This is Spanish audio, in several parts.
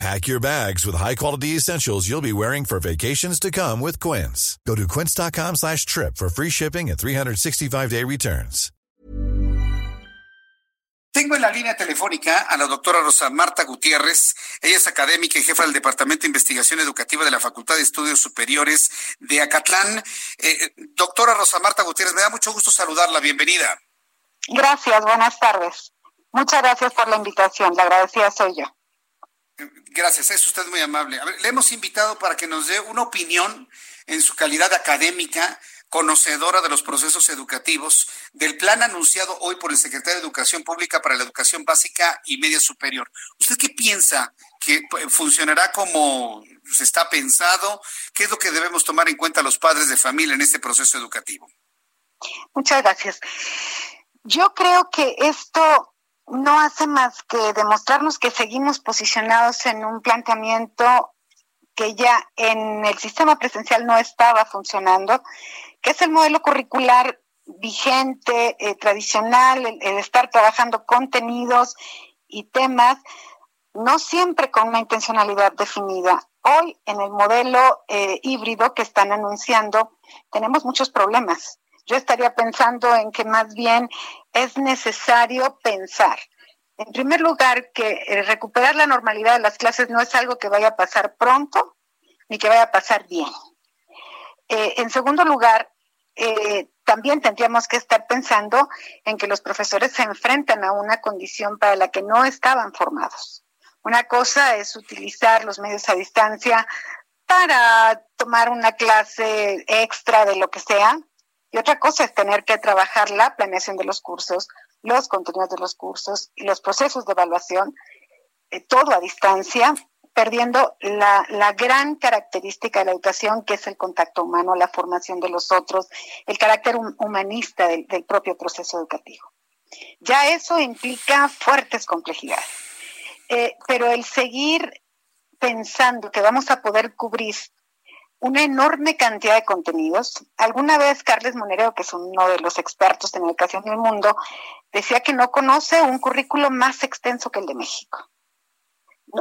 Pack your bags with high-quality essentials you'll be wearing for vacations to come with Quince. Go to quince.com slash trip for free shipping and 365-day returns. Tengo en la línea telefónica a la doctora Rosa Marta Gutiérrez. Ella es académica y jefa del Departamento de Investigación Educativa de la Facultad de Estudios Superiores de Acatlán. Eh, doctora Rosa Marta Gutiérrez, me da mucho gusto saludarla. Bienvenida. Gracias, buenas tardes. Muchas gracias por la invitación. La agradecida soy yo. Gracias, es usted muy amable. le hemos invitado para que nos dé una opinión en su calidad académica, conocedora de los procesos educativos, del plan anunciado hoy por el secretario de Educación Pública para la Educación Básica y Media Superior. ¿Usted qué piensa? ¿Que funcionará como se está pensado? ¿Qué es lo que debemos tomar en cuenta los padres de familia en este proceso educativo? Muchas gracias. Yo creo que esto no hace más que demostrarnos que seguimos posicionados en un planteamiento que ya en el sistema presencial no estaba funcionando, que es el modelo curricular vigente, eh, tradicional, el, estar trabajando contenidos y temas, no siempre con una intencionalidad definida. Hoy, en el modelo eh, híbrido que están anunciando, tenemos muchos problemas. Yo estaría pensando en que más bien es necesario pensar. En primer lugar, que eh, recuperar la normalidad de las clases no es algo que vaya a pasar pronto ni que vaya a pasar bien. Eh, en segundo lugar, eh, también tendríamos que estar pensando en que los profesores se enfrentan a una condición para la que no estaban formados. Una cosa es utilizar los medios a distancia para tomar una clase extra de lo que sea, y otra cosa es tener que trabajar la planeación de los cursos, los contenidos de los cursos y los procesos de evaluación, eh, todo a distancia, perdiendo la, gran característica de la educación, que es el contacto humano, la formación de los otros, el carácter humanista del, propio proceso educativo. Ya eso implica fuertes complejidades. Eh, pero el seguir pensando que vamos a poder cubrir una enorme cantidad de contenidos. Alguna vez Carles Monero, que es uno de los expertos en educación del mundo, decía que no conoce un currículo más extenso que el de México.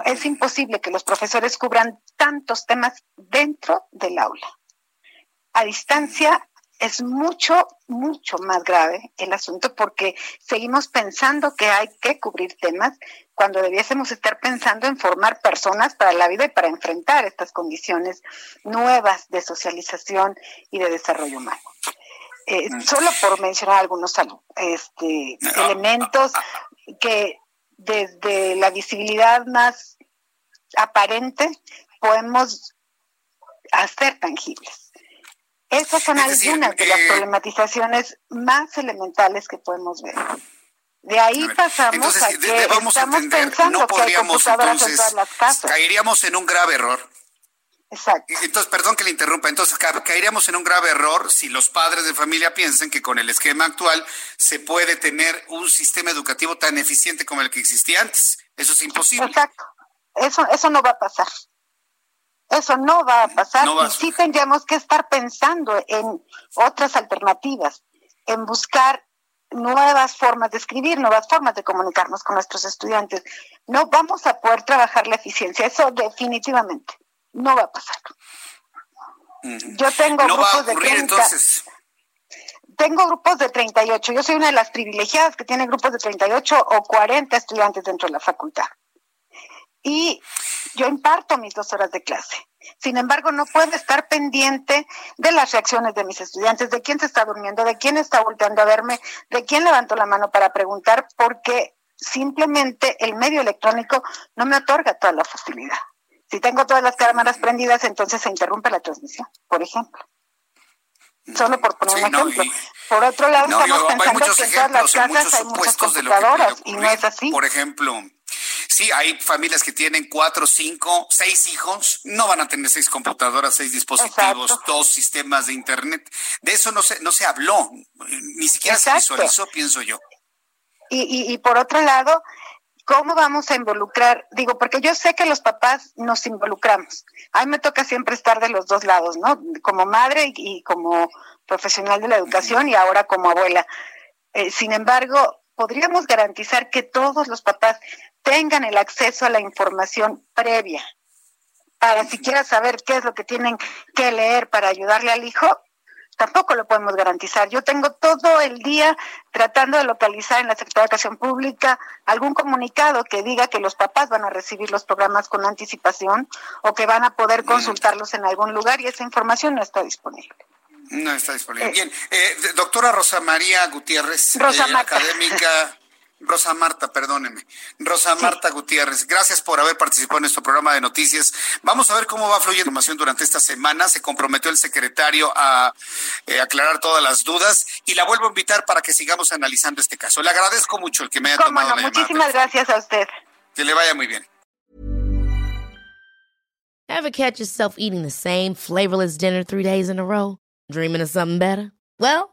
Es imposible que los profesores cubran tantos temas dentro del aula. A distancia es mucho, mucho más grave el asunto porque seguimos pensando que hay que cubrir temas cuando debiésemos estar pensando en formar personas para la vida y para enfrentar estas condiciones nuevas de socialización y de desarrollo humano. Eh, mm. solo por mencionar algunos este, ah, elementos ah, ah. que desde la visibilidad más aparente podemos hacer tangibles. Esas son algunas de las problematizaciones más elementales que podemos ver. De ahí pasamos a que estamos pensando no podríamos, que hay entonces, en las casas. Caeríamos en un grave error. Exacto. Entonces, perdón que le interrumpa, entonces caeríamos en un grave error si los padres de familia piensan que con el esquema actual se puede tener un sistema educativo tan eficiente como el que existía antes. Eso es imposible. Exacto. Eso, eso no va a pasar. Eso no va a pasar. y sí tendríamos que estar pensando en otras alternativas, en buscar nuevas formas de escribir, nuevas formas de comunicarnos con nuestros estudiantes. No vamos a poder trabajar la eficiencia, eso definitivamente no va a pasar. Yo tengo grupos de 30. Entonces. Tengo grupos de 38. Yo soy una de las privilegiadas que tiene grupos de 38 o 40 estudiantes dentro de la facultad. Y yo imparto mis dos horas de clase. Sin embargo, no puedo estar pendiente de las reacciones de mis estudiantes, de quién se está durmiendo, de quién está volteando a verme, de quién levantó la mano para preguntar, porque simplemente el medio electrónico no me otorga toda la facilidad. Si tengo todas las cámaras prendidas, entonces se interrumpe la transmisión, por ejemplo. Solo por poner un ejemplo. por otro lado, estamos pensando que en todas las casas hay muchas computadoras y no es así. Por ejemplo, Sí, hay familias que tienen cuatro, cinco, seis hijos, no van a tener seis computadoras, seis dispositivos, dos sistemas de internet. De eso no se, no se habló, ni siquiera se visualizó, pienso yo. Y, y, por otro lado, ¿cómo vamos a involucrar? Digo, porque yo sé que los papás nos involucramos. A mí me toca siempre estar de los dos lados, ¿no? Como madre y, como profesional de la educación y ahora como abuela. Eh, sin embargo, podríamos garantizar que todos los papás tengan el acceso a la información previa para siquiera saber qué es lo que tienen que leer para ayudarle al hijo, tampoco lo podemos garantizar. Yo tengo todo el día tratando de localizar en la Secretaría de Educación Pública algún comunicado que diga que los papás van a recibir los programas con anticipación o que van a poder consultarlos en algún lugar y esa información no está disponible. No está disponible. Eh, Bien, eh, doctora Rosa María Gutiérrez, Rosa eh, académica. Rosa Marta, perdóneme. Rosa Marta Gutiérrez, gracias por haber participado en nuestro programa de noticias. Vamos a ver cómo va fluyendo información durante esta semana. Se comprometió el secretario a aclarar todas las dudas y la vuelvo a invitar para que sigamos analizando este caso. Le agradezco mucho el que me haya tomado la Muchísimas gracias a usted. Que le vaya muy bien. Ever catch yourself eating the same flavorless dinner three days in a row? Dreaming of something better? Well,